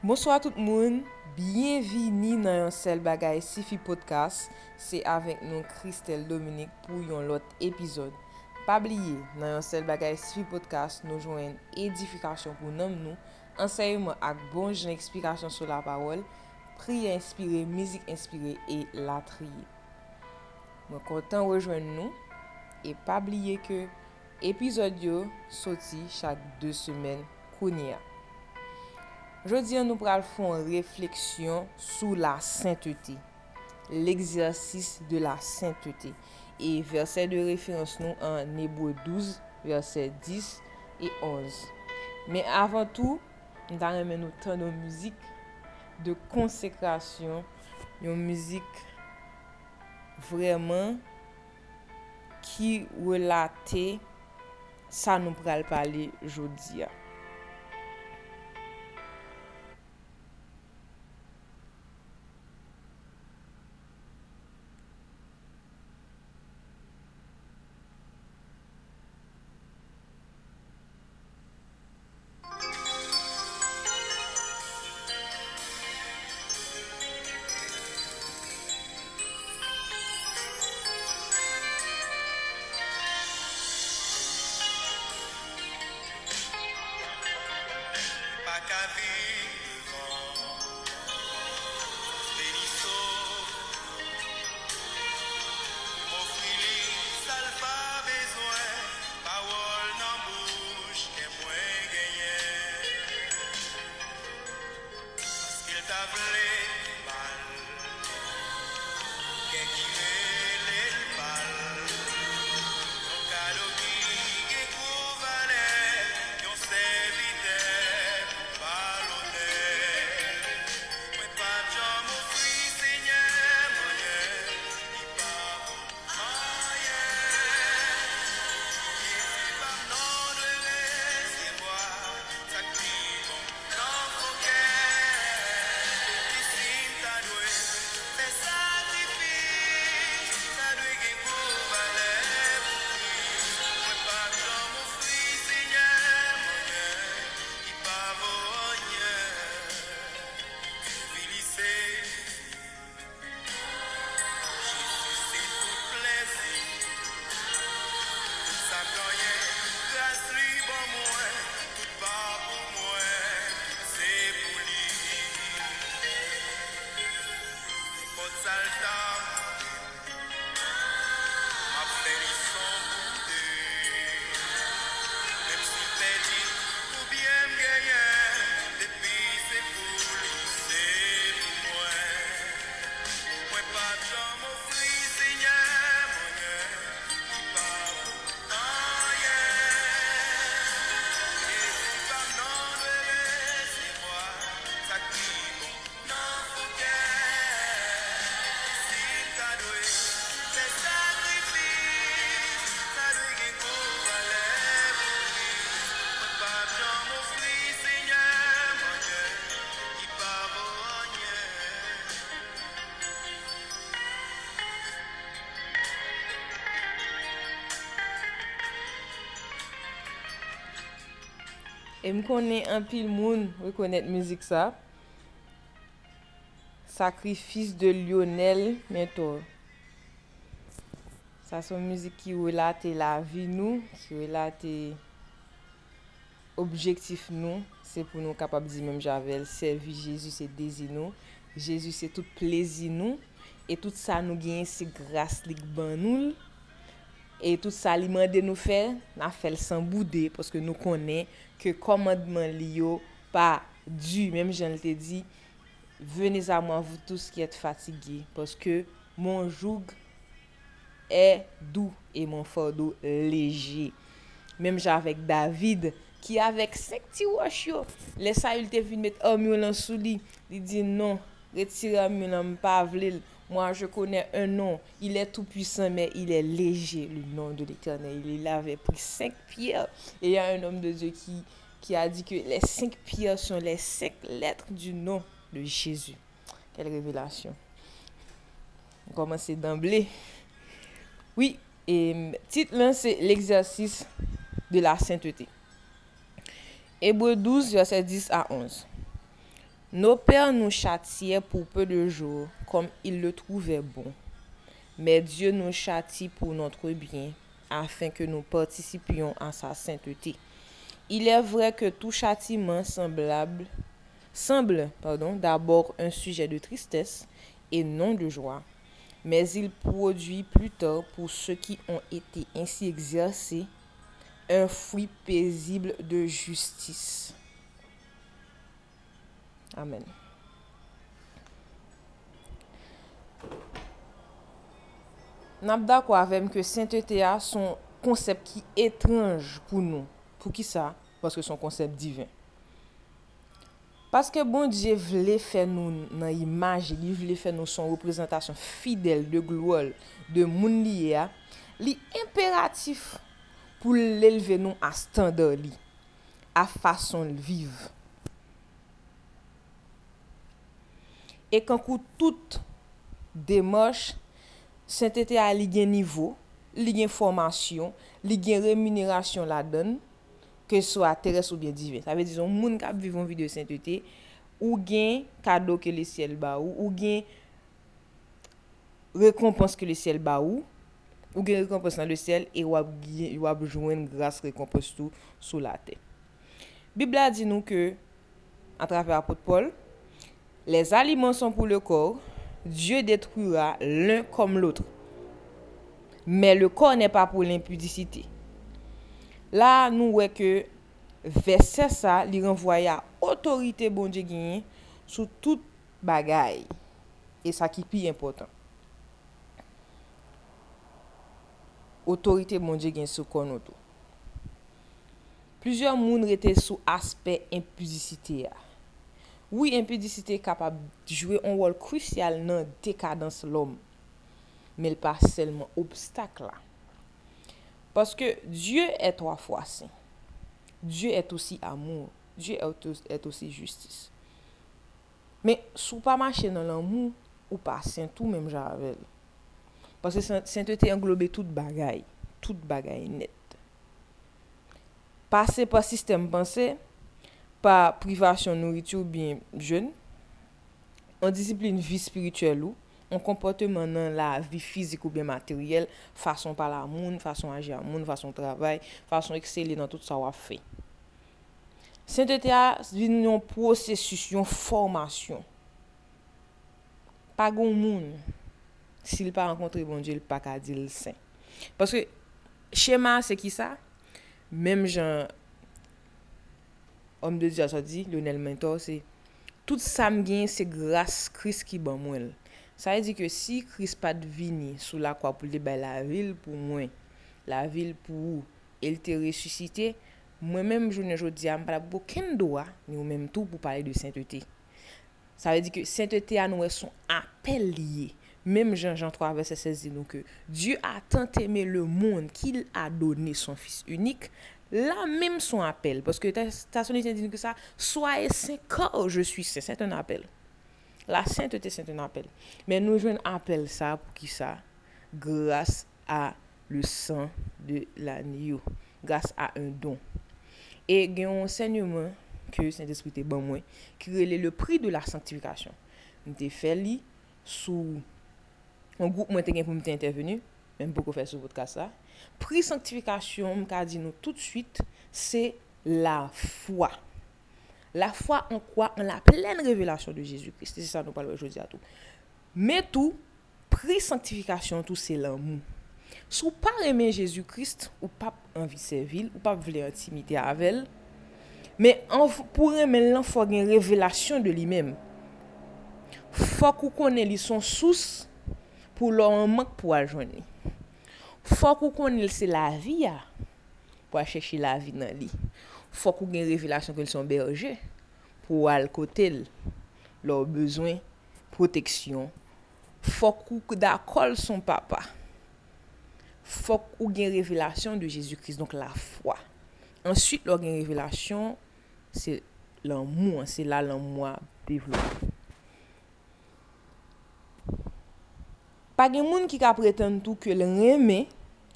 Monswa tout moun, bienvini nan yon sel bagay Sifi Podcast, se avèk nou Christelle Dominique pou yon lot epizod. Pabliye, nan yon sel bagay Sifi Podcast nou jwen edifikasyon pou nanm nou, anseyman ak bon jen eksplikasyon sou la parol, priye inspire, mizik inspire, e latriye. Mwen kontan wèjwen nou, e pabliye ke epizod yo soti chak 2 semen kouni ya. Jodi an nou pral fon refleksyon sou la sainteté. L'exersis de la sainteté. E verset de referans nou an Nebo 12, verset 10 et 11. Men avan tou, nou tan remen nou tan nou mouzik de konsekrasyon. Yon mouzik vreman ki relate sa nou pral pale jodi an. E m konen an pil moun rekonet müzik sa. Sakrifis de Lionel Mentor. Sa son müzik ki wè la te la vi nou, ki wè la te objektif nou. Se pou nou kapab di menm javel, servi Jezu se dezi nou. Jezu se tout plezi nou. E tout sa nou gen se gras lik ban nou l. E tout sa li mande nou fel, na fel san boudè, poske nou konen ke komadman li yo pa du, mèm jen lte di, venez a mwen vou tous ki et fatigè, poske mon joug e dou, e mon fado leje. Mèm jen avèk David, ki avèk sek ti wach yo, lesa yul te vin met amyon lan sou li, li di non, retire amyon lan mpa lèl, mwen je konen un non, il e tout puisan, men il e leje, le non de l'Eternel, il ave pri sek pier, e y a un om de ki, qui a dit que les cinq pierres sont les cinq lettres du nom de Jésus. Quelle révélation. On commence d'emblée. Oui, et titre 1, c'est l'exercice de la sainteté. Hébreu 12, verset 10 à 11. Nos pères nous châtiaient pour peu de jours, comme ils le trouvaient bon. Mais Dieu nous châtie pour notre bien, afin que nous participions à sa sainteté. Il est vrai que tout châtiment semblable semble pardon, d'abord un sujet de tristesse et non de joie, mais il produit plus tard pour ceux qui ont été ainsi exercés un fruit paisible de justice. Amen. Nabda kwa avem ke saintete a son konsep ki etranj pou nou. Pou ki sa? Paske son konsep divin. Paske bon diye vle fè nou nan imaj, li vle fè nou son reprezentasyon fidel de glouol, de moun liye a, li imperatif pou l'eleve nou a standa li, a fason l'viv. E kankou tout demosh, Saint-Etienne a li gen nivou, li gen formasyon, li gen remunerasyon la don, ke sou a teres ou bien divin. Sa ve dizon, moun kap vivon vi de Saint-Etienne, ou gen kado ke le siel ba ou, ou gen rekompans ke le siel ba ou, ou gen rekompans nan le siel, e wap, wap jwen grase rekompans tou sou la te. Bibla di nou ke, an trafe apot Paul, les aliments son pou le kor, Dieu détruira l'un comme l'autre. Mais le corps n'est pas pour l'impudicité. La nou wè ke verset sa li renvoya otorite bon Dje genyen sou tout bagay. E sa ki pi important. Otorite bon Dje genyen sou konoto. Plizyon moun rete sou aspe impuzisite ya. Oui, impedisite kapab jwe an wol krusyal nan dekadans l'om, men l pa selman obstak la. Paske Diyo e toa fwa se. Diyo et osi amour. Diyo et osi justice. Men sou pa mache nan l'amou, ou pa sentou menm javel. Paske sentete englobe tout bagay. Tout bagay net. Pase pa sistem panse, pa privasyon nouritou bin jen, an disipline vi spirituel ou, an komporteman nan la vi fizik ou bin materyel, fason pala moun, fason aji a moun, fason travay, fason ekseli nan tout sa wap fe. Sainteté a vin yon prosesus, yon formasyon. Pa goun moun, si li pa renkontre bon diye, li pa ka di l sen. Paske, chema se ki sa, mem jan om de Diyo sa di, Lionel Mentor, se tout sa m gen se grase kris ki ban mwen. Sa e di ke si kris pat vini sou la kwa pou li bay la vil pou mwen, la vil pou ou, el te resusite, mwen menm jounen jodi am pala pou ken doa, ni ou menm tou pou pale de sainteté. Sa ve di ke sainteté an wè son apel liye. Mem Jean Jean 3 verset 16 di nou ke Dieu a tant aimé le monde qu'il a donné son fils unique la même son appel, parce que ta sonité dit que ça, soyez saint car je suis saint, c'est un appel. La sainteté, c'est un appel. Mais nous jouons un appel ça pour qui ça Grâce à le sang de l'agneau, grâce à un don. Et il y a un enseignement que Saint-Esprit est bon moi, qui relève le prix de la sanctification. Je fait li sous un groupe moi pour m'intervenir, même beaucoup faire sur votre cas ça. Pri sanctifikasyon, mka di nou tout suite, se la fwa. La fwa an kwa an la plen revelasyon de Jésus-Christ. Se sa nou palwe jodi a tou. Me tou, pri sanctifikasyon tou se lan mou. Sou pa reme Jésus-Christ, ou pa anvi servil, ou pa vle intimite avel, me pou reme lan fwa gen revelasyon de li mem. Fwa kou konen li son sous pou lor an mank pou aljwen li. Fok ou konil se la vi ya, pou a cheshi la vi nan li. Fok ou gen revelasyon kon son berje, pou al kotel lor bezwen proteksyon. Fok ou da kol son papa. Fok ou gen revelasyon de Jésus-Christ, donk la fwa. Ansyit lor gen revelasyon, se lan mou, se la lan mou a devlop. Pa gen moun ki ka preten tou ke l reme,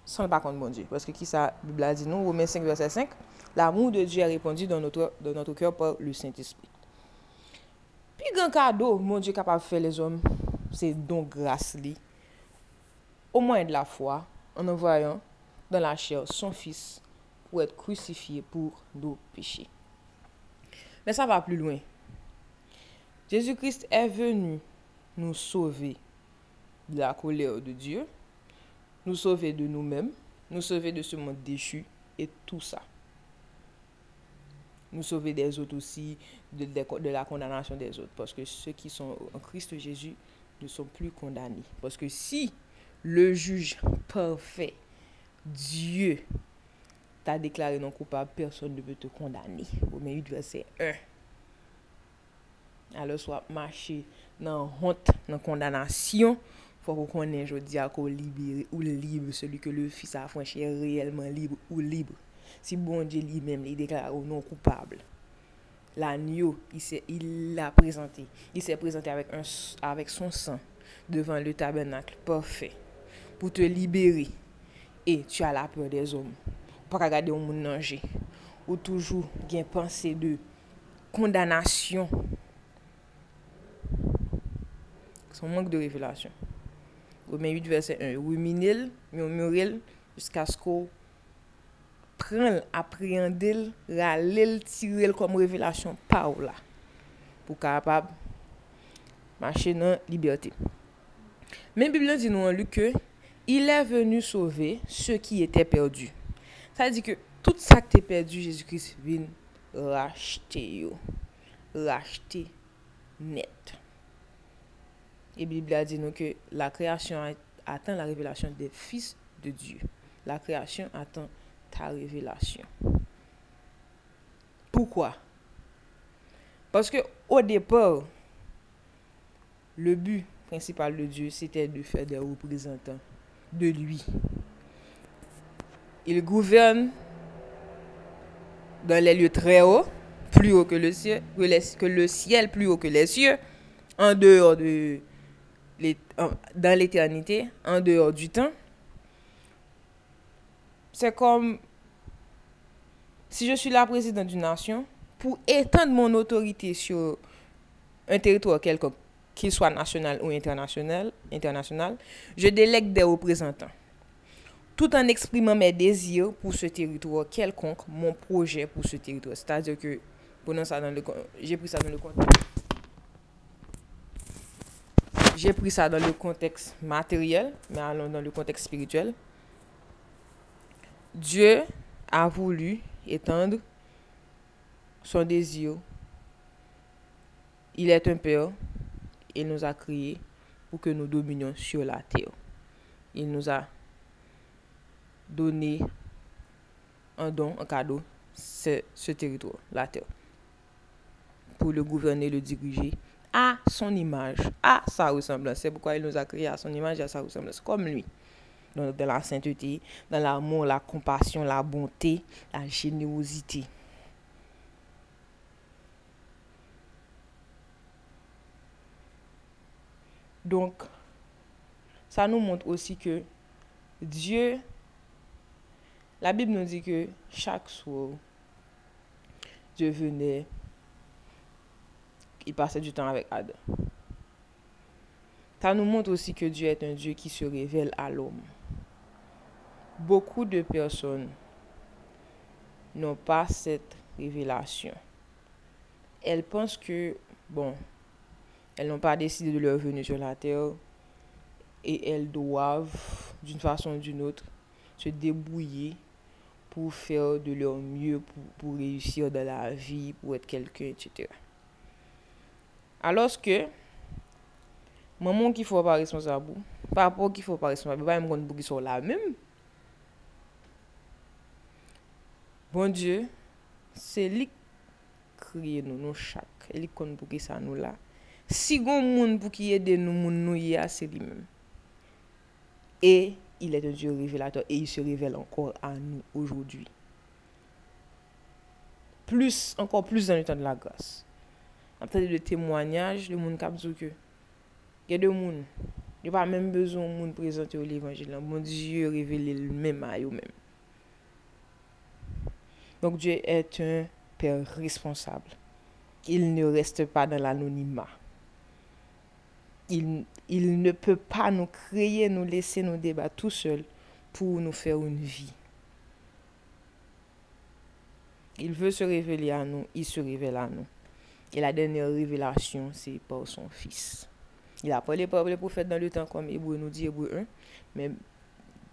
sans pas contre mon Dieu. Parce que qui ça, Bible a dit nous, Romains 5, verset 5, l'amour de Dieu a répondu dans notre, dans notre cœur par le Saint-Esprit. Pi gen kado, moun Diyo kapab fè les om, se don grase li. Au mwen de la fwa, an envoyan dan la chèr son fils pou et krucifiye pou nou peche. Men sa va plu lwen. Jésus Christ è venu nou sauve de la kolèr de Diyo, nous sauver de nous-mêmes, nous sauver de ce monde déchu et tout ça. Nous sauver des autres aussi, de, de, de la condamnation des autres. Parce que ceux qui sont en Christ Jésus ne sont plus condamnés. Parce que si le juge parfait, Dieu, t'a déclaré non coupable, personne ne peut te condamner. Romains 8, verset 1. Alors, soit marcher dans honte, dans condamnation, Fwa kou konen jodi a kou libere ou libre, seli ke le fis a fwenche reyelman libre ou libre. Si bon di li menm li deklara ou non koupable. La nyo, il la prezante. Il se prezante avek, un, avek son san devan le tabernak. Parfait. Pou te libere. E, tu a la peur des om. Ou pa kagade ou moun nanje. Ou toujou gen panse de kondanasyon. Son mank de revelasyon. Romain 8, verset 1. Ruminil, murmuril, jusqu'à ce qu'on prenne, appréhende, râle, tire comme révélation Paola pour capable marcher dans la liberté. Mais la Bible dit nous en Luc que il est venu sauver ceux qui étaient perdus. Ça veut dire que tout ça qui était perdu, Jésus-Christ vient racheter. Racheter net. E Biblia di nou ke, la kreasyon atan la revelasyon de fils de Dieu. La kreasyon atan ta révélation. Pourquoi? Parce que au départ, le but principal de Dieu, c'était de faire des représentants de lui. Il gouverne dans les lieux très hauts, plus haut que le ciel, que le ciel plus haut que les cieux, en dehors de dans l'éternité, en dehors du temps. C'est comme si je suis la présidente d'une nation, pour étendre mon autorité sur un territoire quelconque, qu'il soit national ou international, international, je délègue des représentants. Tout en exprimant mes désirs pour ce territoire quelconque, mon projet pour ce territoire. C'est-à-dire que, prenons ça dans le j'ai pris ça dans le contexte. J'ai pris ça dans le contexte matériel, mais allons dans le contexte spirituel. Dieu a voulu étendre son désir. Il est un Père. Il nous a créés pour que nous dominions sur la terre. Il nous a donné un don, un cadeau, ce territoire, la terre, pour le gouverner, le diriger à son image, à sa ressemblance. C'est pourquoi il nous a créés à son image et à sa ressemblance, comme lui dans, la sainteté, dans l'amour, la compassion, la bonté, la générosité. Donc, ça nous montre aussi que Dieu, la Bible nous dit que chaque soir, Dieu venait, il passait du temps avec Adam. Ça nous montre aussi que Dieu est un Dieu qui se révèle à l'homme beaucoup de personnes n'ont pas cette révélation. Elles pensent que, bon, elles n'ont pas décidé de leur venir sur la terre et elles doivent, d'une façon ou d'une autre, se débrouiller pour faire de leur mieux, pour, réussir dans la vie, pour être quelqu'un, etc. Alos ke, maman ki fwa pa responsabou, papa ki fwa pa responsabou, ba yon kon pou ki sou la mèm. Bon Diyo, se li kriye nou nou chak, li kon pou ki sa nou la. Si gon moun pou ki yede nou moun nou ye a, se li mèm. E, il est un Dieu révélateur et il se révèle encore à nous aujourd'hui. Plus, encore plus dans le temps de la grâce. Après le témoignage, le monde qui dit que il y a des gens, il n'y a pas même besoin de monde présenter l'évangile. Bon Dieu révèle le même à eux-mêmes. Donc Dieu est un Père responsable. Il ne reste pas dans l'anonymat. il, il ne peut pas nous créer, nous laisser nous débattre tout seul pour nous faire une vie. Il veut se révéler à nous, il se révèle à nous. Et la dernière révélation, c'est par son Fils. Il a parlé par les prophètes dans le temps, comme Hébreu nous dit, Hébreu 1, mais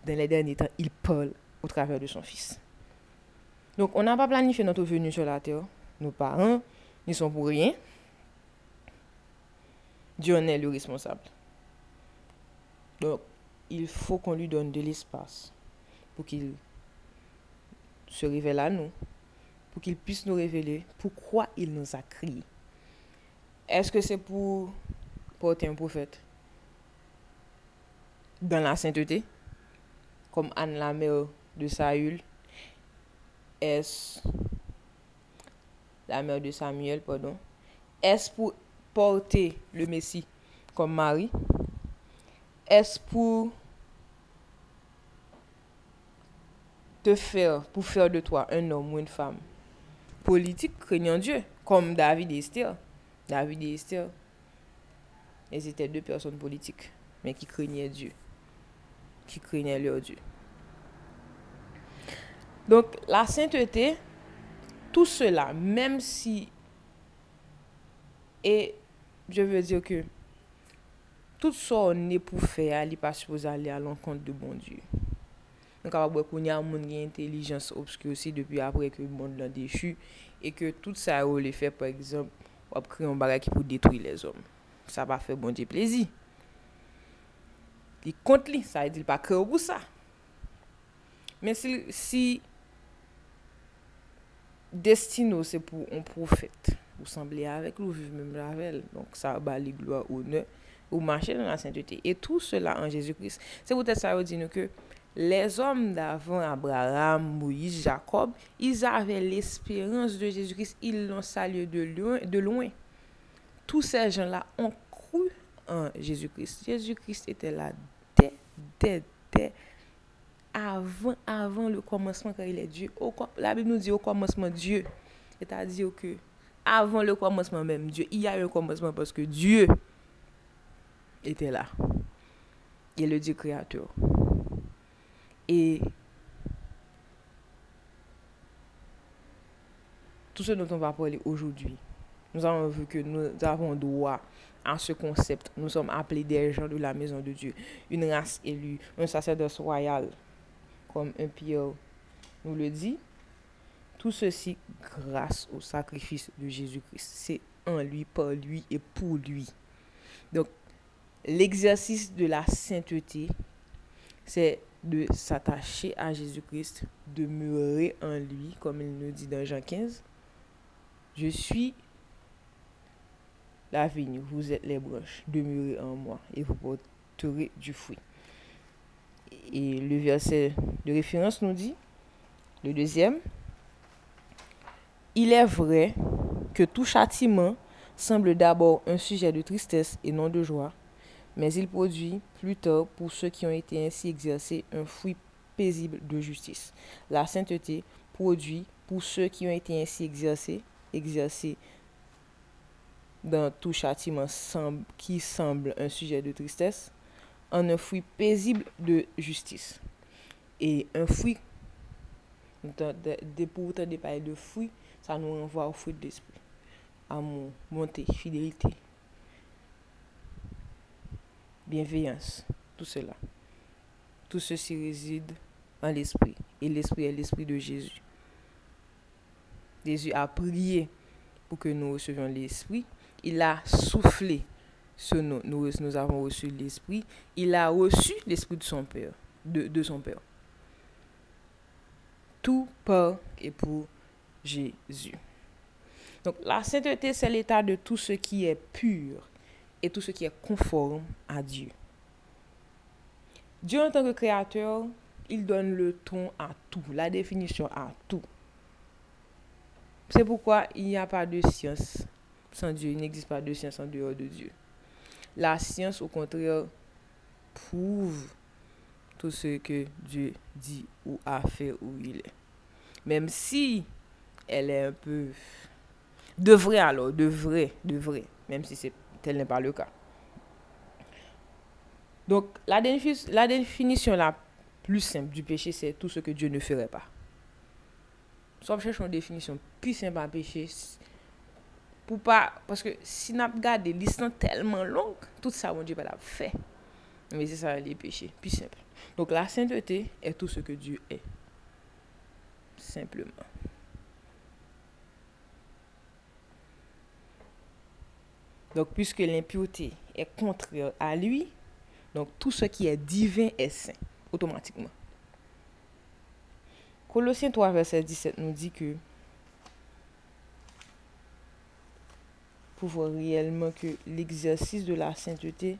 dans les derniers temps, il parle au travers de son Fils. Donc, on n'a pas planifié notre venue sur la terre. Nos parents, ils sont pour rien. Dieu en est le responsable. Donc, il faut qu'on lui donne de l'espace pour qu'il se révèle à nous, qu'il puisse nous révéler pourquoi il nous a créés. Est-ce que c'est pour porter un prophète dans la sainteté, comme Anne la mère de Saül? Est-ce la mère de Samuel, pardon? Est-ce pour porter le Messie comme Marie? Est-ce pour te faire, pour faire de toi un homme ou une femme? Politique craignant Dieu, comme David et Esther. David et Esther, ils étaient deux personnes politiques, mais qui craignaient Dieu, qui craignaient leur Dieu. Donc, la sainteté, tout cela, même si, et je veux dire que, tout ça on est pour faire, il n'est pas supposé aller à l'encontre de bon Dieu. nou kapabwe konya moun gen intelijans obskyo si depi apre ke moun lan dechu e ke tout sa yo le fe par exemple wap kre yon bagay ki pou detwi les om sa pa fe bon di plezi li kont li sa e di li pa kre ou pou sa men si, si destino se pou on profet ou semblé avec nous, vive même avec Donc ça bat les gloires, honneur, ou marcher dans la sainteté. Et tout cela en Jésus-Christ. C'est peut-être ça veut dire que les hommes d'avant, Abraham, Moïse, Jacob, ils avaient l'espérance de Jésus-Christ, ils l'ont salué de loin, de loin. Tous ces gens-là ont cru en Jésus-Christ. Jésus-Christ était là dès, dès, dès, avant, avant le commencement quand il est Dieu. Au, la Bible nous dit au commencement Dieu. C'est-à-dire que avant le commencement même, Dieu, il y a eu un commencement parce que Dieu était là. Il est le Dieu créateur. Et tout ce dont on va parler aujourd'hui, nous avons vu que nous avons droit à ce concept. Nous sommes appelés des gens de la maison de Dieu, une race élue, un sacerdoce royal, comme un Pierre nous le dit. Tout ceci grâce au sacrifice de Jésus-Christ. C'est en lui, par lui et pour lui. Donc, l'exercice de la sainteté, c'est de s'attacher à Jésus-Christ, de demeurer en lui, comme il nous dit dans Jean 15. Je suis la vigne, vous êtes les branches, demeurez en moi et vous porterez du fruit. Et le verset de référence nous dit, le deuxième, il est vrai que tout châtiment semble d'abord un sujet de tristesse et non de joie, mais il produit plus tard pour ceux qui ont été ainsi exercés un fruit paisible de justice. La sainteté produit pour ceux qui ont été ainsi exercés, exercés dans tout châtiment qui semble un sujet de tristesse, un fruit paisible de justice. Et un fruit, pour autant de parler de fruit, ça nous renvoie au fruit de l'esprit. Amour, bonté, fidélité, bienveillance, tout cela. Tout ceci réside en l'esprit. Et l'esprit est l'esprit de Jésus. Jésus a prié pour que nous recevions l'esprit. Il a soufflé ce nous, nous, avons reçu l'esprit. Il a reçu l'esprit de son Père, de, de son Père. Tout par et pour Jésus. Donc la sainteté, c'est l'état de tout ce qui est pur et tout ce qui est conforme à Dieu. Dieu en tant que créateur, il donne le ton à tout, la définition à tout. C'est pourquoi il n'y a pas de science sans Dieu, il n'existe pas de science en dehors de Dieu. La science, au contraire, prouve tout ce que Dieu dit ou a fait où il est. Même si elle est un peu... De vrai alors, de vrai, de vrai, même si c'est tel n'est pas le cas. Donc, la, définition la plus simple du péché, c'est tout ce que Dieu ne ferait pas. Sauf cherche une définition plus simple à péché. Pour pas, parce que si nous regardons listes tellement longues, tout ça, mon Dieu, pas l'a fait. Mais c'est ça les péchés, plus simple. Donc la sainteté est tout ce que Dieu est. Simplement. Donc puisque l'impureté est contraire à lui, donc tout ce qui est divin est saint, automatiquement. Colossiens 3, verset 17 nous dit que pour voir réellement que l'exercice de la sainteté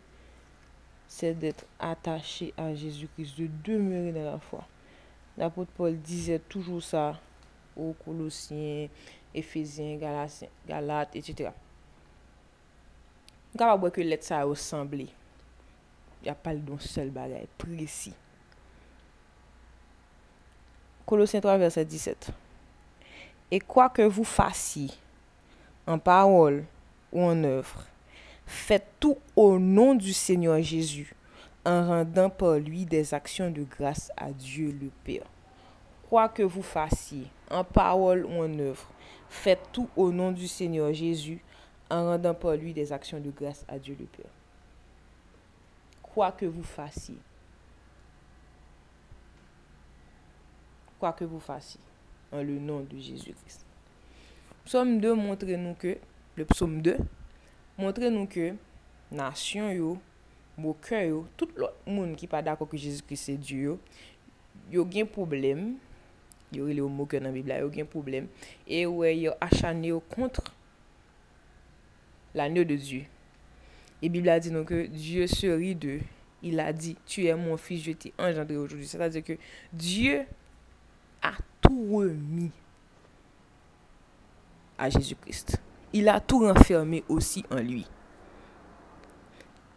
c'est d'être attaché à Jésus-Christ, de demeurer dans la foi. L'apôtre Paul disait toujours ça aux Colossiens, Éphésiens, Galates, etc. Mwen kapab wè ke let sa yo semblé. Ya pal don sel bagay, presi. Kolosien 3 verset 17. Et quoi que vous fassiez, en parole ou en œuvre, faites tout au nom du Seigneur Jésus, en rendant par lui des actions de grâce à Dieu le Père. Quoi que vous fassiez, en parole ou en œuvre, faites tout au nom du Seigneur Jésus, en rendant par lui des actions de grâce à Dieu le Père. Quoi que vous fassiez, quoi que vous fassiez, en le nom de Jésus-Christ. Psaume 2 montre nous que, le psaume 2, montre nous que, nation yo, mou kè yo, tout lot moun ki pa dako ki Jésus-Christ se Diyo, yo gen problem, yo rile yo mokè nan Biblia, yo gen problem, e wè yo achane yo kontre l'anyo de Diyo. E Biblia di nou ke Diyo se ri de, il a di, tu è moun fils, je t'ai engendré aujourd'hui. Sè ta di ke Diyo a tou remi a Jezus Christ. il a tout renfermé aussi en lui.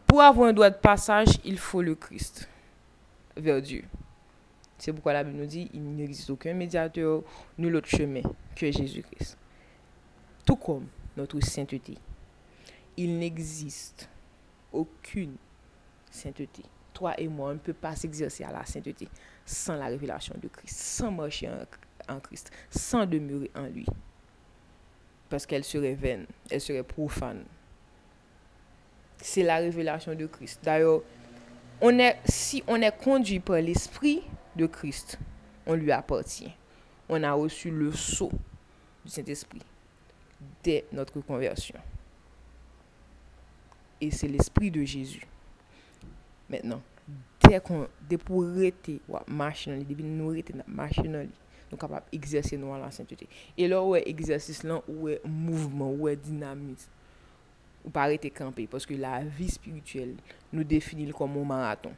Pour avoir un droit de passage, il faut le Christ vers Dieu. C'est pourquoi la Bible nous dit, il n'existe aucun médiateur, nul autre chemin que Jésus-Christ. Tout comme notre sainteté. Il n'existe aucune sainteté. Toi et moi, on ne peut pas s'exercer à la sainteté sans la révélation de Christ, sans marcher en, Christ, sans demeurer en lui parce qu'elle serait vaine, elle serait profane. C'est la révélation de Christ. D'ailleurs, si on est conduit par l'Esprit de Christ, on lui appartient. On a reçu le sceau du Saint-Esprit dès notre conversion. et c'est l'esprit de Jésus. Maintenant, dès qu'on dès pour arrêter ou marcher dans les nous arrêter marcher dans les nous capable exercer nous la sainteté. Et là où est exercice là où est mouvement où est dynamisme ou pas arrêter camper parce que la vie spirituelle nous définit comme un marathon.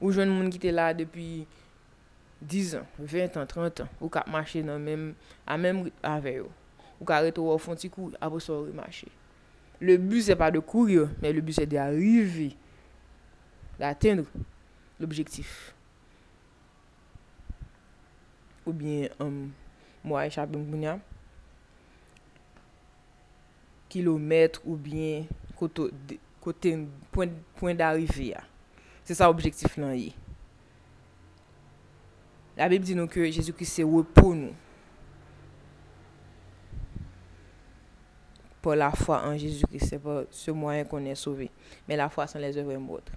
Ou jeune monde qui était là depuis 10 ans, 20 ans, 30 ans, ou cap marcher dans même à même avec eux. Ou qu'arrêter au fond petit coup après ça marcher. Le but, c'est pas de courir, mais le but, c'est d'arriver, d'atteindre l'objectif. Ou bien, um, moi, Aisha Benbounia, kilomètre ou bien koto, de, kote point, point d'arrivée. C'est ça l'objectif. La Bible dit nous que Jésus-Christ se repos nous. pour la foi en Jésus-Christ. C'est pas ce moyen qu'on est sauvé. Mais la foi sans les œuvres mortes.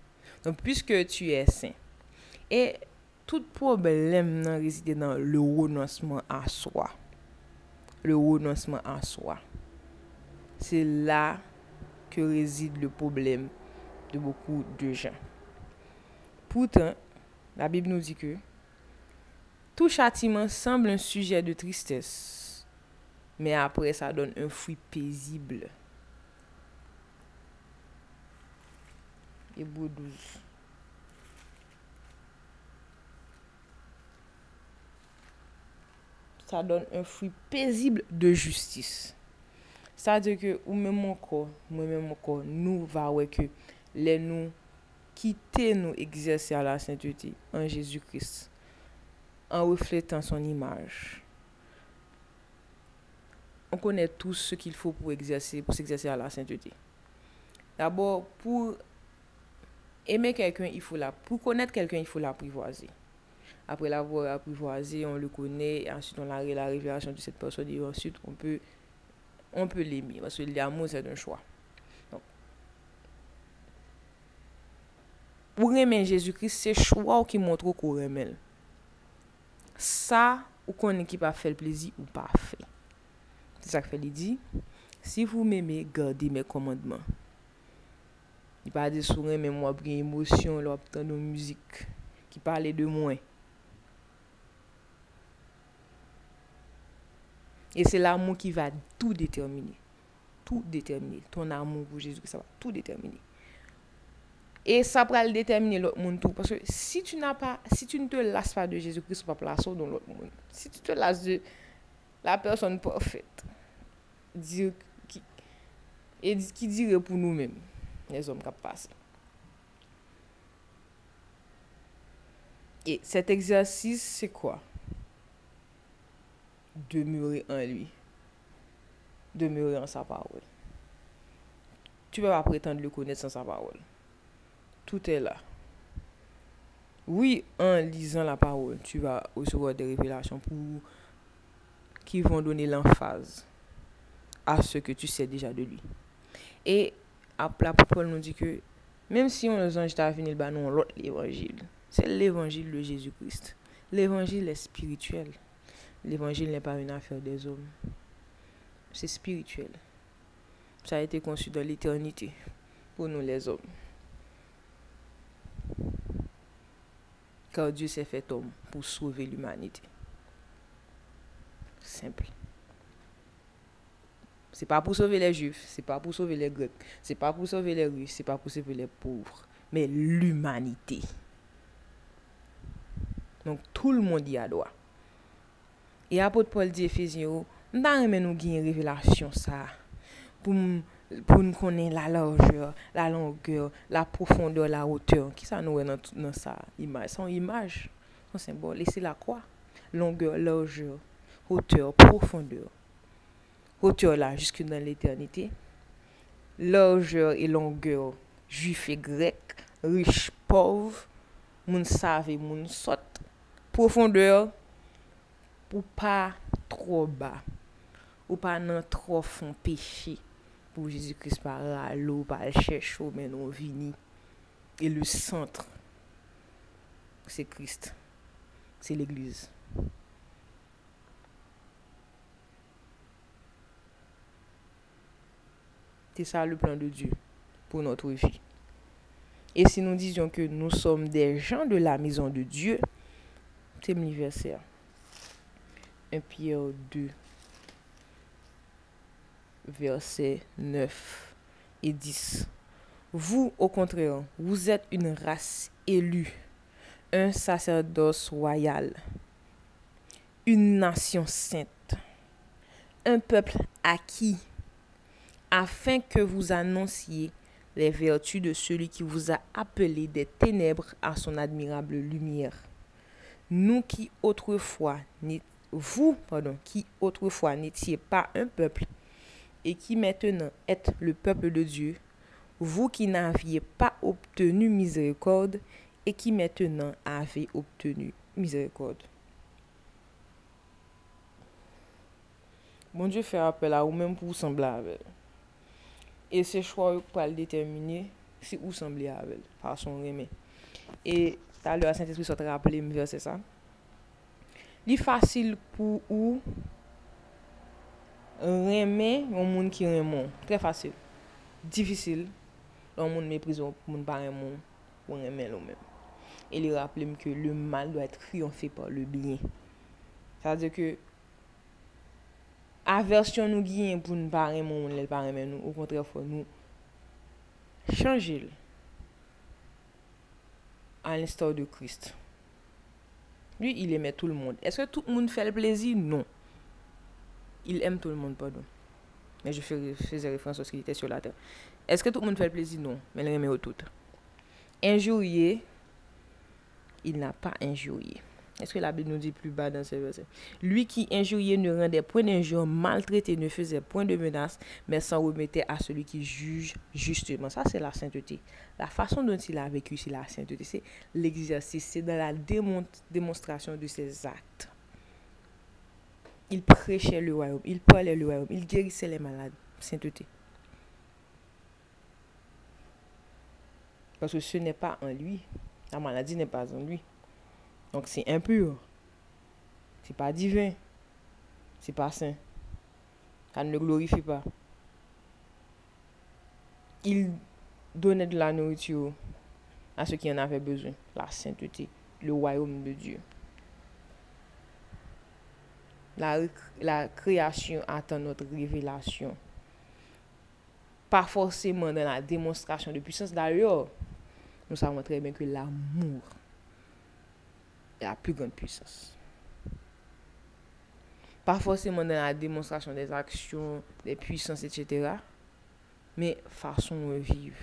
Donc, puisque tu es saint, et tout problème non réside dans le renoncement à soi. Le renoncement à soi. C'est là que réside le problème de beaucoup de gens. Pourtant, la Bible nous dit que tout châtiment semble un sujet de tristesse men apre sa don un fwi pezible. Ebou 12 Sa don un fwi pezible de justis. Sa de ke ou men moun ko, mwen men moun ko, nou va we ke le nou kite nou egzese a la sainteté an Jésus Christ an refletan son imaj. On connaît tous ce qu'il faut pour exercer, pour s'exercer à la sainteté. D'abord, pour aimer quelqu'un, il faut la... Pour connaître quelqu'un, il faut l'apprivoiser. Après l'avoir apprivoisé, on le connaît, ensuite on a la révélation de cette personne et ensuite on peut, on peut l'aimer. Parce que l'amour, c'est un choix. Pour aimer Jésus-Christ, c'est choix qui montre qu'on aime. Ça, ou qu'on qui pas fait le plaisir ou pas fait. C'est ça que fait dit. Si vous m'aimez, gardez mes commandements. Il pas de sourire, mais moi, une émotion, l'obtenir de musique qui parlait de moi. Et c'est l'amour qui va tout déterminer. Tout déterminer. Ton amour pour Jésus, ça va tout déterminer. Et ça va déterminer l'autre monde tout. Parce que si tu n'as pas, si tu ne te lasses pas de Jésus-Christ, tu vas pas placer dans l'autre monde. Si tu te lasses de la personne parfaite, dire ki, e ki dire pou nou men, les om kap pase. E, set egzersis se kwa? Demeure an lui. Demeure an sa parol. Tu pe pa pretende le konet san sa parol. Tout e la. Oui, an lisan la parol, tu va recevoir de revelasyon pou ki von donne l'enfaz. À ce que tu sais déjà de lui. Et l'apôtre nous dit que même si on les anges t'a fini le nous l'autre l'évangile. C'est l'évangile de Jésus-Christ. L'évangile est spirituel. L'évangile n'est pas une affaire des hommes. C'est spirituel. Ça a été conçu dans l'éternité pour nous les hommes. Car Dieu s'est fait homme pour sauver l'humanité. Simple. C'est pas pour sauver les juifs, c'est pas pour sauver les grecs, c'est pas pour sauver les riches, c'est pas pour sauver les pauvres, mais l'humanité. Donc tout le monde y a droit. Et apôtre Paul dit Ephésiens, nous avons une révélation ça pour pour nous connaître la largeur, la longueur, la profondeur, la hauteur. Qui ça nous est dans, dans sa image, son image, son symbole, et c'est la croix. Longueur, largeur, hauteur, profondeur. hauteur là jusque dans l'éternité, largeur et longueur, juif et grec, riche, pauvre, moun save, moun sot, profondeur, ou pa tro ba, ou pa nan tro fon peche, pou Jésus-Christ pa ralo, pa al chècho men on vini, et le centre, c'est Christ, c'est l'Église. C'est ça le plan de Dieu pour notre vie. Et si nous disions que nous sommes des gens de la maison de Dieu, c'est l'anniversaire. 1 Pierre 2, versets 9 et 10. Vous, au contraire, vous êtes une race élue, un sacerdoce royal, une nation sainte, un peuple acquis, afin que vous annonciez les vertus de celui qui vous a appelé des ténèbres à son admirable lumière. Nous qui autrefois vous, pardon, qui autrefois n'étiez pas un peuple, et qui maintenant êtes le peuple de Dieu, vous qui n'aviez pas obtenu miséricorde et qui maintenant avez obtenu miséricorde. Bon Dieu fait appel à vous-même pour sembler avec. E se chwa ou pal determine si ou sembli avel, fason reme. E talè a Saint-Esprit sot rappele m verse sa. Li fasil pou ou reme yon moun ki remon. Tre fasil. Difisil. Yon moun meprizon pou moun pa remon ou reme lò men. E li rappele m ke le mal doit triyonfe par le bien. Sa de ke aversyon nou gyen pou nou pa remon moun lèl pa remen nou. Ou kontre fò nou chanjil. An l'histoire de Christ. Lui, il eme tout le monde. Est-ce que tout le monde fè le plezi? Non. Il aime tout le monde, pardon. Mais je faisais référence à ce qui était sur la terre. Est-ce que tout le monde fait le plaisir? Non. Mais il aime tout. Injurier, il n'a pas injurié. Est-ce que la Bible nous dit plus bas dans ce verset? Lui qui injuriait ne rendait point d'injure, maltraitait, ne faisait point de menaces, mais s'en remettait à celui qui juge justement. Ça, c'est la sainteté. La façon dont il a vécu, c'est la sainteté. C'est l'exercice, c'est dans la démonstration de ses actes. Il prêchait le royaume, il parlait le royaume, il guérissait les malades. Sainteté. Parce que ce n'est pas en lui. La maladie n'est pas en lui. Donc c'est impur. C'est pas divin. C'est pas saint. Ça ne glorifie pas. Il donnait de la nourriture à ceux qui en avaient besoin. La sainteté, le royaume de Dieu. La, la création attend notre révélation. Pas forcément dans la démonstration de puissance. D'ailleurs, nous savons très bien que l'amour la plus grande puissance. Pas forcément dans la démonstration des actions, des puissances, etc. Mais façon de vivre.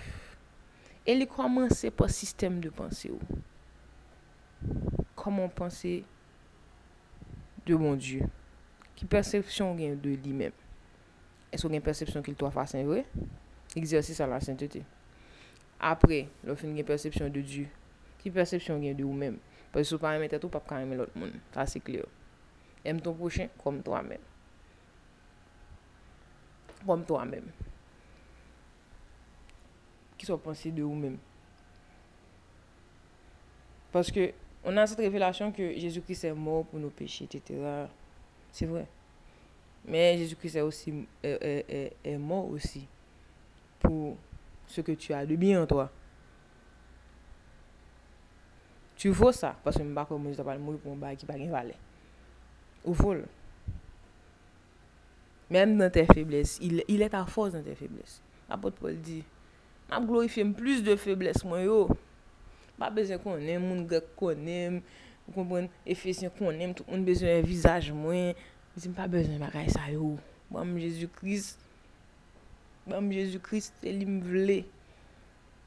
Et les commencer par système de pensée. Comment penser de mon Dieu? Qui perception de lui-même? Est-ce y a une perception qu'il doit faire un vrai? Exercice à la sainteté. Après, le fin une perception de Dieu. Qui perception de vous-même? Parce que si vous ne pas tout, pas quand même l'autre monde. Ça, c'est clair. Aime ton prochain comme toi-même. Comme toi-même. Qui soit pensé de vous-même. Parce que on a cette révélation que Jésus-Christ est mort pour nos péchés, etc. C'est vrai. Mais Jésus-Christ est aussi est mort aussi pour ce que tu as de bien en toi. Tu vò sa, paswè m bako mwen jita pal mou pou m bagi pa gen vale. Ou fol. Mèm nan te febles, il, il et a fòs nan te febles. Apot Paul di, m ap glorifi m plus de febles mwen yo. Pa bezè konen, moun grek konen, ou kompren, efesyen konen, tout moun bezè yon vizaj mwen. Di m pa bezè bagay sa yo. Bam Jésus Christ, bam Jésus Christ, te li m vle.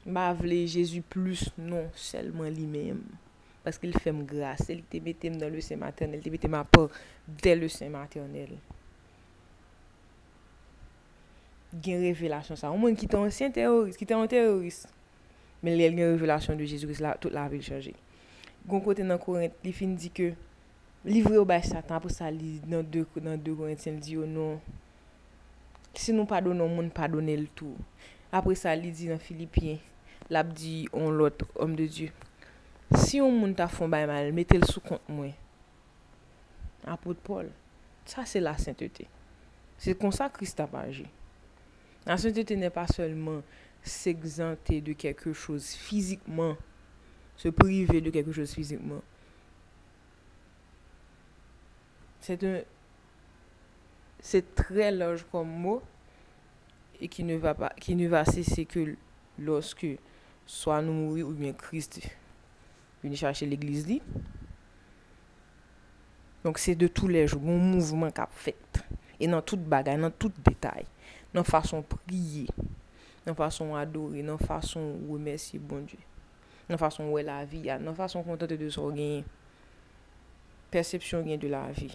M ba vle Jésus plus, non, selman li mèm. paske li fèm grase, li te metem nan le sen maternel, li te metem apor de le sen maternel. Gen revelasyon sa. Ou mwen ki te ansyen terorist, ki te an terorist. Men lèl gen revelasyon de Jésus-Christ la, tout la vil chanje. Gon kote nan korent, li fin di ke, livre ou bay satan pou sa li nan de 2 korentien, li di yo non, se nou padonon moun padonel tou. Apre sa li di nan Filipien, lap di on lot, om de Diyo. Si yon moun ta fon bay mal, metel sou kont mwen. Apote Paul, sa se la sainteté. Se kon sa Christa pa aji. La sainteté ne pa seulement s'exenter de kekè chose fizikman. Se prive de kekè chose fizikman. Se tre loj kom mou e ki ne va, va sese ke loske swa nou mouri ou bien Christi. vini chache l'eglize li. Donk se de tou lej, goun mouvman kap fet. E nan tout bagay, nan tout detay. Nan fason priye. Nan fason adore. Nan fason remersi bon die. Nan fason wè la vi ya. Nan fason kontante de sor genye. Persepsyon genye de la vi.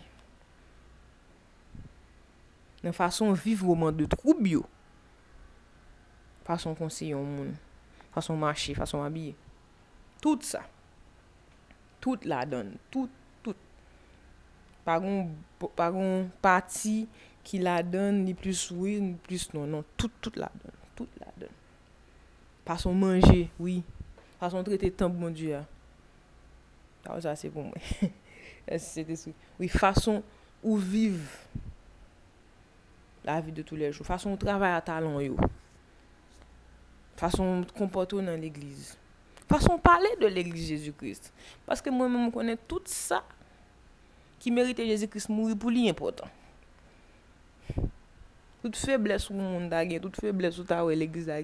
Nan fason viv roman de troubyo. Fason konseyon moun. Fason mache, fason abye. Tout sa. tout la don. Tout, tout. Paron, paron pati ki la don ni plus oui, ni plus non. Non, tout, tout la don. Tout la don. Pason manje, oui. Pason trete tan bon diya. Ta ou sa se pou mwen. Oui, fason ou viv la vi de tou le jou. Fason ou travay a talon yo. Fason ou kompoto nan l'eglize. façon de parler de l'église Jésus-Christ. Parce que moi-même, je connais tout ça qui méritait Jésus-Christ mourir pour lui important. Toute faiblesse ou monde a toute faiblesse ou ta l'église a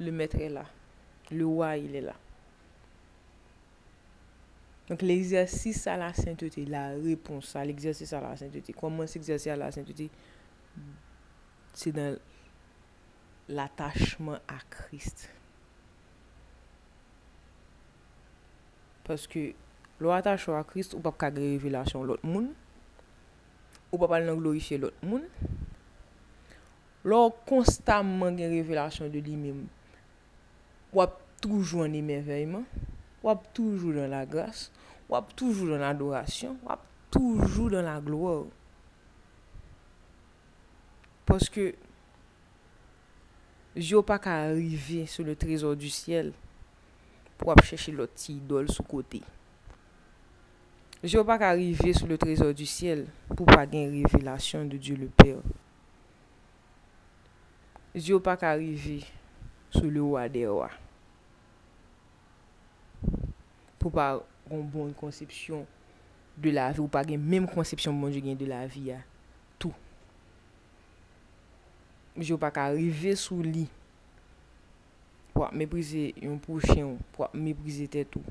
le maître est là. Le roi, il est là. Donc l'exercice à la sainteté, la réponse à l'exercice à la sainteté, comment s'exercer à la sainteté, c'est dans l'attachement à Christ. Paske lo atache a Krist ou pap kage revelasyon lot moun. Ou pap al nan glorifiye lot moun. Lo konstanman gen revelasyon de li mèm. Wap toujou an emerveyman. Wap toujou dan la grase. Wap toujou dan adorasyon. Wap toujou dan la gloor. Paske, yo pa ka arrive sou le trezor du siel. pou ap chèche lot ti idol sou kote. Je wap ak arrive sou le trezor du siel pou pa gen revelasyon de Diyo le Père. Je wap ak arrive sou le wade wwa. Pou pa ron bon konsepsyon de la vi ou pa gen menm konsepsyon bon Diyo gen de la vi ya. Tou. Je wap ak arrive sou li pour mépriser un prochain, pour mépriser tout.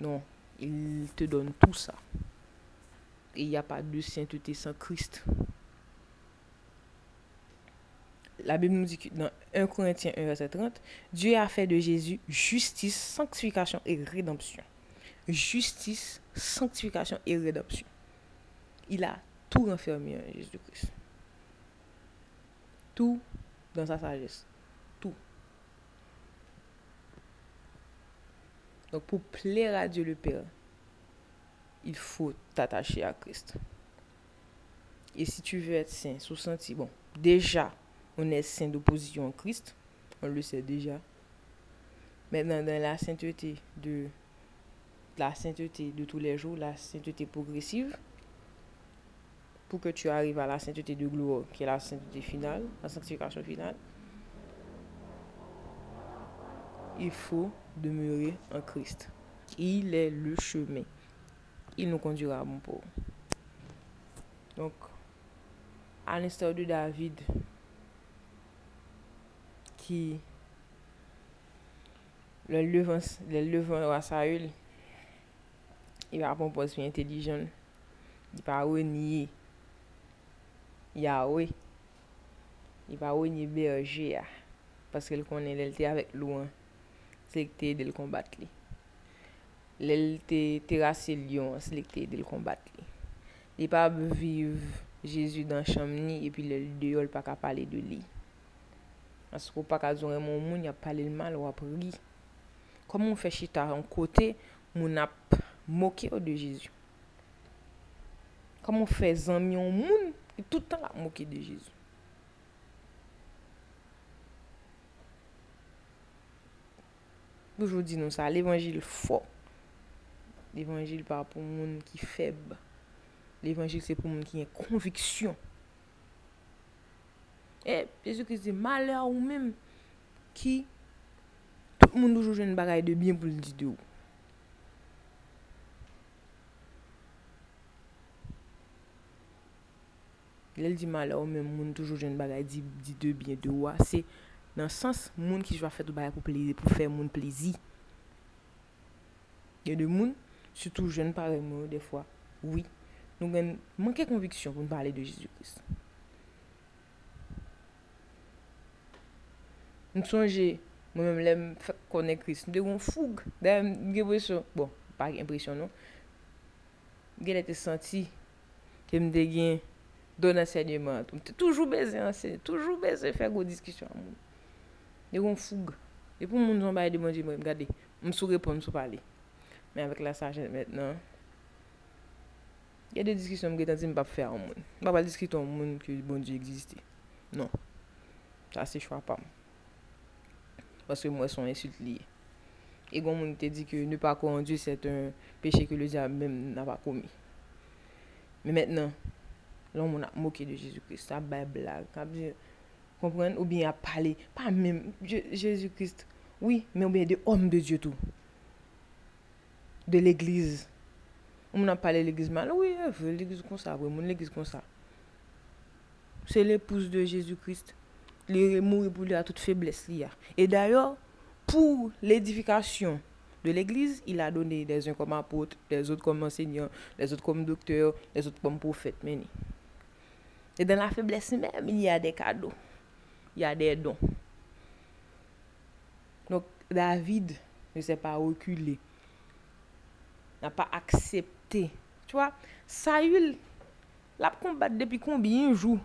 Non, il te donne tout ça. Il n'y a pas de sainteté sans Christ. La Bible nous dit que dans 1 Corinthiens 1, verset 30, Dieu a fait de Jésus justice, sanctification et rédemption. Justice, sanctification et rédemption. Il a tout renfermé en Jésus-Christ. Tout dans sa sagesse. Donc pour plaire à Dieu le Père, il faut t'attacher à Christ. Et si tu veux être saint, sous senti, bon, déjà, on est saint d'opposition à Christ, on le sait déjà. Maintenant, dans la sainteté de la sainteté de tous les jours, la sainteté progressive, pour que tu arrives à la sainteté de gloire, qui est la sainteté finale, la sanctification finale, il faut demeurer en Christ. Il est le chemin. Il nous conduira à mon port. Donc, à l'instar de David, qui, le levant, le levant à Saül, il va répondre parce qu'il intelligent. Il va renier Yahweh. Il va renier berger parce qu'il connaît l'été avec loin. selekte del kombat li. Lel te terase lion, selekte del kombat li. Li pa viv Jezu dan chanm ni, epi lel deyol pa ka pale de li. Asro pa ka zon remon moun, ya pale lman lwa pri. Koman ou fe chita an kote, moun ap moke ou de Jezu. Koman ou fe zanmion moun, toutan ap moke de Jezu. Boujou di nou sa, l'Evangil fò. L'Evangil pa pou moun ki feb. L'Evangil se pou moun ki yon konviksyon. E, Jezu Christ di, malè ou mèm ki tout moun doujou jen bagay de byen pou l'di de ou. Lèl di malè ou mèm moun toujou jen bagay di, di de byen de ou a, se... Nan sens, moun ki jwa fè tout bagay pou plezi, pou fè moun plezi. Yon de moun, sütou jen pare moun de fwa. Oui, nou gen manke konviksyon pou nou pale de Jésus-Christ. Nou sonje, mwen mèm lèm fèk konen Christ, nou de goun foug, dèm gen presyon, bon, pa gen presyon nou, gen lè te senti, ke m de gen don ansenyeman, m te toujou beze ansenyeman, toujou beze fèk goun diskisyon an moun. Yo kon foug. E pou moun zon baye de moun di mwen, gade, msou repon sou pale. Men avèk la sajen mèt nan, yè de diskisyon mwen getanti mbap fè an moun. Mbap al diskisyon moun ki bon di egziste. Non. Sa se chwa pam. Paske mwen son insult liye. E goun moun te di ki ne pa kon Diyo, set un peche ke le diya mèm nan pa komi. Men mètnen, loun moun ap moke de Jésus Christ, sa bay blag. Kap di, ou bien à parler, pas même Jésus-Christ, oui, mais ou bien des hommes de Dieu tout, de l'église. On a parlé de l'église mal, oui, l'église comme ça, oui, l'église comme ça. C'est l'épouse de Jésus-Christ. Il est mort pour lui à toute faiblesse. Et d'ailleurs, pour l'édification de l'église, il a donné des uns comme apôtres, des autres comme enseignants, les autres comme docteurs, les autres comme prophètes. Et dans la faiblesse même, il y a des cadeaux y a des dons. Donc David ne s'est pas reculé, n'a pas accepté. Tu vois, Saül l'a combattu depuis combien de jours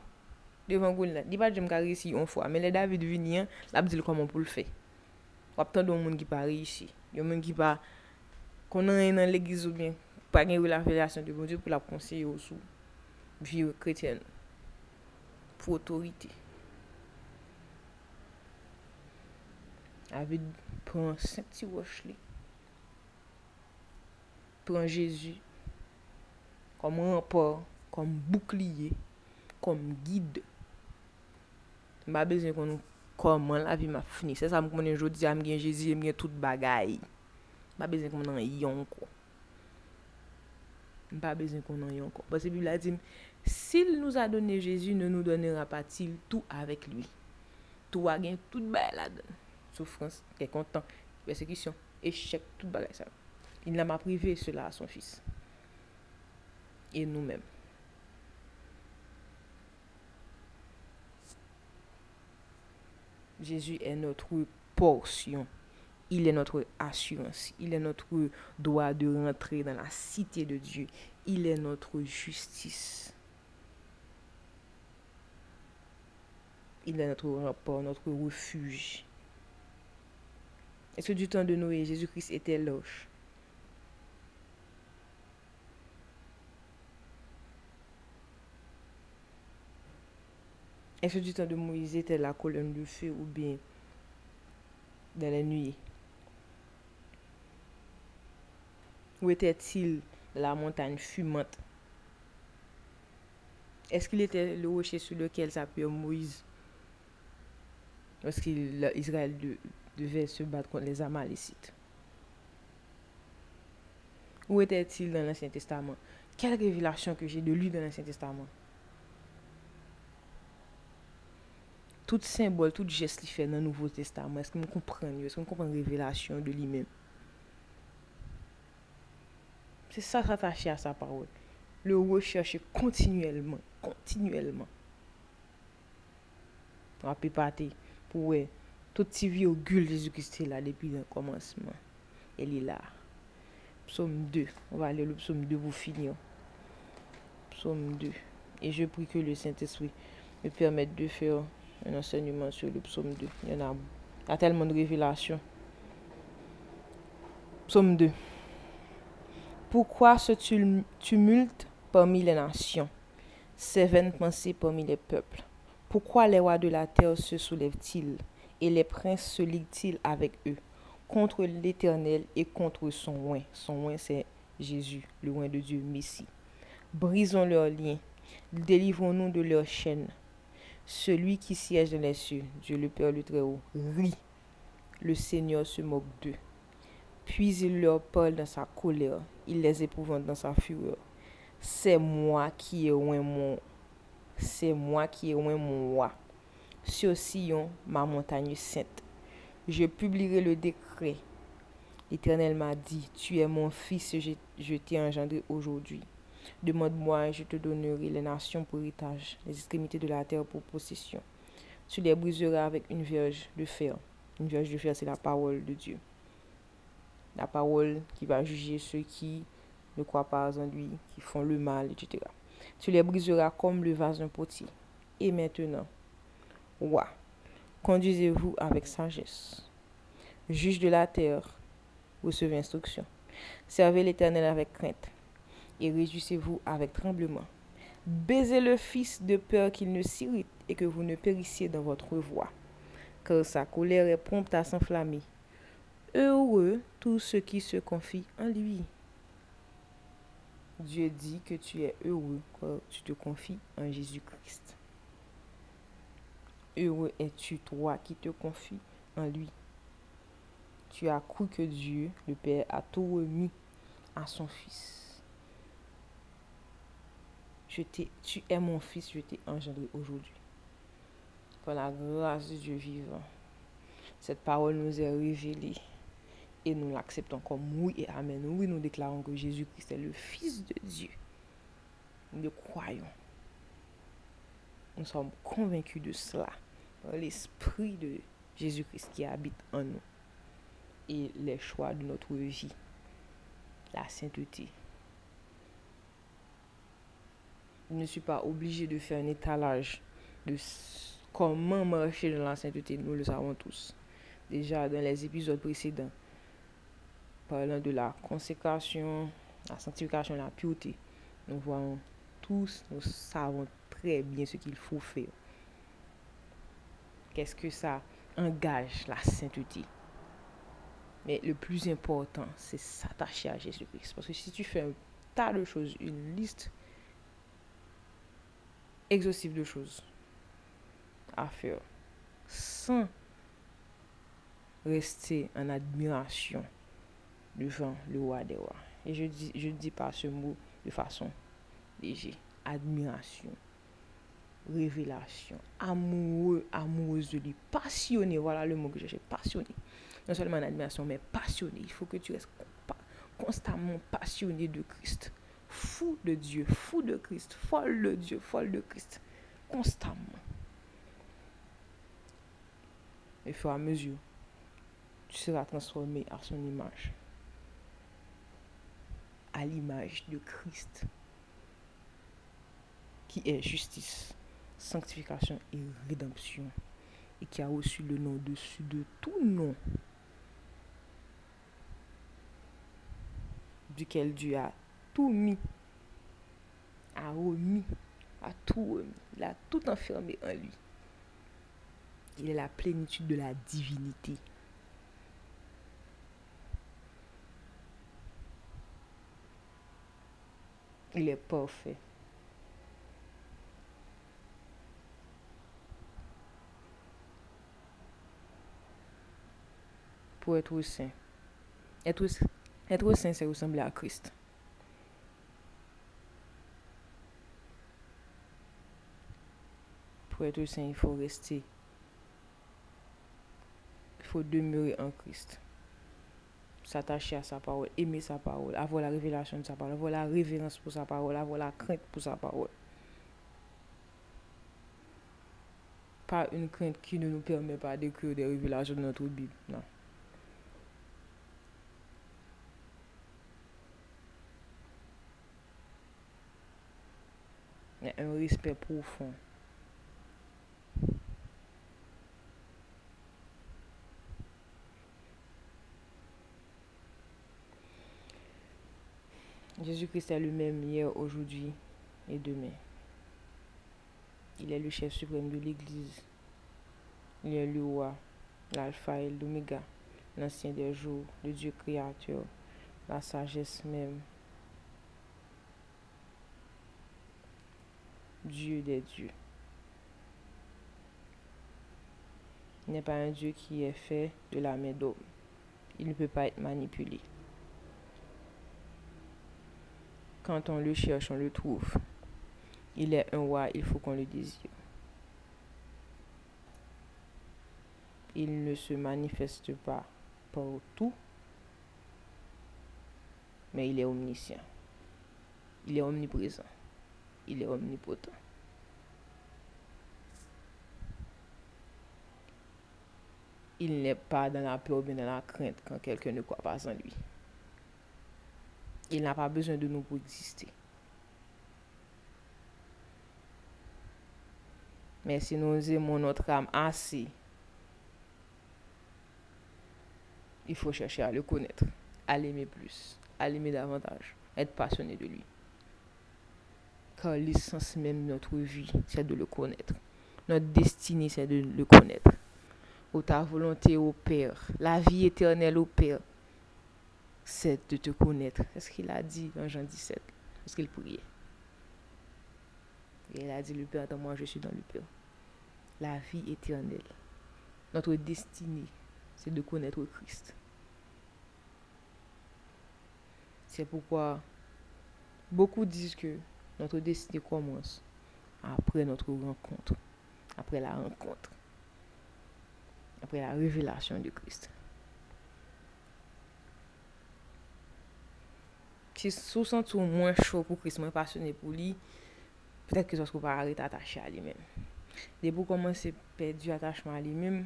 devant Goliath. Dis pas que je me réussi une fois, mais les David venir, l'a dit comment pour le faire. Il Ou tant de monde qui pas réussi, Il y a monde qui pas qu'on konnen dans l'église ou bien, pas gen wè la relasyon de bon Dieu pour la konseyo sou viwe kretyen pou otorite. avè pran senti wosh li. Pran Jezu kom rampor, kom boukliye, kom guide. Mba bezen kon nou koman la vi ma fini. Se sa m konen jodi am gen Jezu, am gen tout bagay. Mba bezen kon nan yon kon. Mba bezen kon nan yon kon. Basi Bibla di m, sil nou a donne Jezu, ne nou donera patil tout avek lui. Tou a gen tout bay la donne. Souffrance, content, persécution, échec, tout bagaille ça. Il n'a pas privé cela à son fils. Et nous-mêmes. Jésus est notre portion. Il est notre assurance. Il est notre droit de rentrer dans la cité de Dieu. Il est notre justice. Il est notre rapport, notre refuge. Est-ce que du temps de Noé, Jésus-Christ était loche? Est-ce que du temps de Moïse était la colonne de feu ou bien dans la nuit? Où était-il la montagne fumante? Est-ce qu'il était le rocher sur lequel s'appelait Moïse? Lorsqu'Israël devait se battre contre les Amalécites. Où était-il dans l'Ancien Testament? Quelle révélation que j'ai de lui dans l'Ancien Testament? Tout symbole, tout geste qu'il fait dans le Nouveau Testament, est-ce qu'on comprend Est-ce qu'on comprend la révélation de lui-même? C'est ça s'attacher à sa parole. Le rechercher continuellement, continuellement. On peut partir pour Tout ti vi ogul Jezoukiste la depi gen komanseman. El li la. Psomme 2. On va ale le psomme 2 pou finir. Psomme 2. Et je prie que le Saint-Esprit me permette de faire un enseignement sur le psomme 2. Il y en a, a tellement de révélations. Psomme 2. Pourquoi ce tumulte parmi les nations? Ces vaines pensées parmi les peuples? Pourquoi les rois de la terre se soulèvent-ils? Et les princes se liguent-ils avec eux contre l'Éternel et contre son oin Son oin, c'est Jésus, le oin de Dieu, Messie. Brisons leurs liens, délivrons-nous de leurs chaînes. Celui qui siège dans les cieux, Dieu le Père le Très-Haut, rit. Le Seigneur se moque d'eux. Puis il leur parle dans sa colère, il les épouvante dans sa fureur. C'est moi qui ai oint mon c'est moi qui ai oint mon roi. Sur Sion, ma montagne sainte. Je publierai le décret. L'Éternel m'a dit, tu es mon fils, je t'ai engendré aujourd'hui. Demande-moi, je te donnerai les nations pour héritage, les extrémités de la terre pour possession. Tu les briseras avec une vierge de fer. Une vierge de fer, c'est la parole de Dieu. La parole qui va juger ceux qui ne croient pas en lui, qui font le mal, etc. Tu les briseras comme le vase d'un potier. Et maintenant, conduisez-vous avec sagesse. Juge de la terre, recevez instruction. Servez l'Éternel avec crainte et réjouissez-vous avec tremblement. Baisez le Fils de peur qu'il ne s'irrite et que vous ne périssiez dans votre voie, car sa colère est prompte à s'enflammer. Heureux tous ceux qui se confient en lui. Dieu dit que tu es heureux quand tu te confies en Jésus-Christ. Heureux es-tu, toi, qui te confies en lui? Tu as cru que Dieu, le Père, a tout remis à son Fils tu es mon fils, je t'ai engendré aujourd'hui. Par la grâce de Dieu vivant, cette parole nous est révélée et nous l'acceptons comme oui et amen. Oui, nous déclarons que Jésus-Christ est le Fils de Dieu. Nous le croyons. Nous sommes convaincus de cela par l'Esprit de Jésus-Christ qui habite en nous et les choix de notre vie la sainteté. Je ne suis pas obligé de faire un étalage de comment marcher dans la sainteté. Nous le savons tous. Déjà dans les épisodes précédents, parlant de la consécration, la sanctification, la pureté, nous voyons tous, nous savons très bien ce qu'il faut faire. Qu'est-ce que ça engage la sainteté Mais le plus important, c'est s'attacher à Jésus-Christ. Parce que si tu fais un tas de choses, une liste exhaustive de choses à faire, sans rester en admiration devant le roi des rois. Et je dis, je dis pas ce mot de façon légère. Admiration, révélation, amoureux, amoureuse de lui, passionné. Voilà le mot que j'ai passionné. Non seulement en admiration, mais passionné. Il faut que tu restes constamment passionné de Christ. Fou de Dieu, fou de Christ, folle de Dieu, folle de Christ. Constamment. Et fur et à mesure, tu seras transformé à son image. À l'image de Christ. Qui est justice, sanctification et rédemption. Et qui a reçu le nom dessus de tout nom. Duquel Dieu a tout mis. A remis. A tout remis. Il a tout enfermé en lui. Il est la plénitude de la divinité. Il est parfait. Pour être saint. Être, saint, c'est ressembler à Christ. Pour être saint, il faut rester faut demeurer en Christ. S'attacher à sa parole, aimer sa parole, avoir la révélation de sa parole, avoir la révérence pour sa parole, avoir la crainte pour sa parole. Pas une crainte qui ne nous permet pas d'écrire des révélations de notre Bible. Non. Mais un respect profond Jésus-Christ est le même hier, aujourd'hui et demain. Il est le chef suprême de l'Église. Il est le roi, l'alpha et l'oméga, l'ancien des jours, le Dieu créateur, la sagesse même. Dieu des dieux. Il n'est pas un Dieu qui est fait de la main d'homme. Il ne peut pas être manipulé. Quand on le cherche, on le trouve. Il est un roi, il faut qu'on le désire. Il ne se manifeste pas partout, mais il est omniscient. Il est omniprésent. Il est omnipotent. Il n'est pas dans la peur, mais dans la crainte quand quelqu'un ne croit pas en lui. Il n'a pas besoin de nous pour exister. Mais si nous aimons notre âme assez, il faut chercher à le connaître, à l'aimer plus, à l'aimer davantage, être passionné de lui. Car l'essence même de notre vie, c'est de le connaître. Notre destinée, c'est de le connaître. Au ta volonté au Père, la vie éternelle au Père, c'est de te connaître. C'est ce qu'il a dit dans Jean 17, qu'il priait? Et il a dit, le Père dans moi, je suis dans le Père. La vie éternelle. Notre destinée, c'est de connaître Christ. C'est pourquoi beaucoup disent que notre destinée commence après notre rencontre, après la rencontre, après la révélation de Christ. Si sou sentou mwen chou pou kris mwen pasyonè pou li, petèk ki sou skou pa arète atache a li men. De pou koman se pèdi atachman a li men,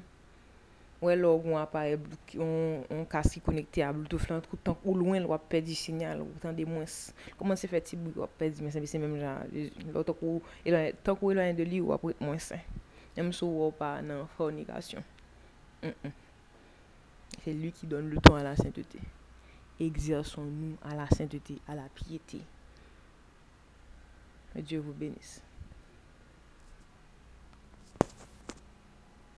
wè lò ou an apare on kasi konekte a bluetooth lan, koutan ou lwen lò ap pedi sinyal, koutan de mwens. Koman se fè ti bou ap pedi, mwen se bese mèm jan, e, lò tan kou elwen de li ou ap wè mwens, Mèm sou wò pa nan fornikasyon. Mm -mm. Se li ki don louton a la sainteté. Exerson nou a la sainteté, a la piété. Que Dieu vous bénisse.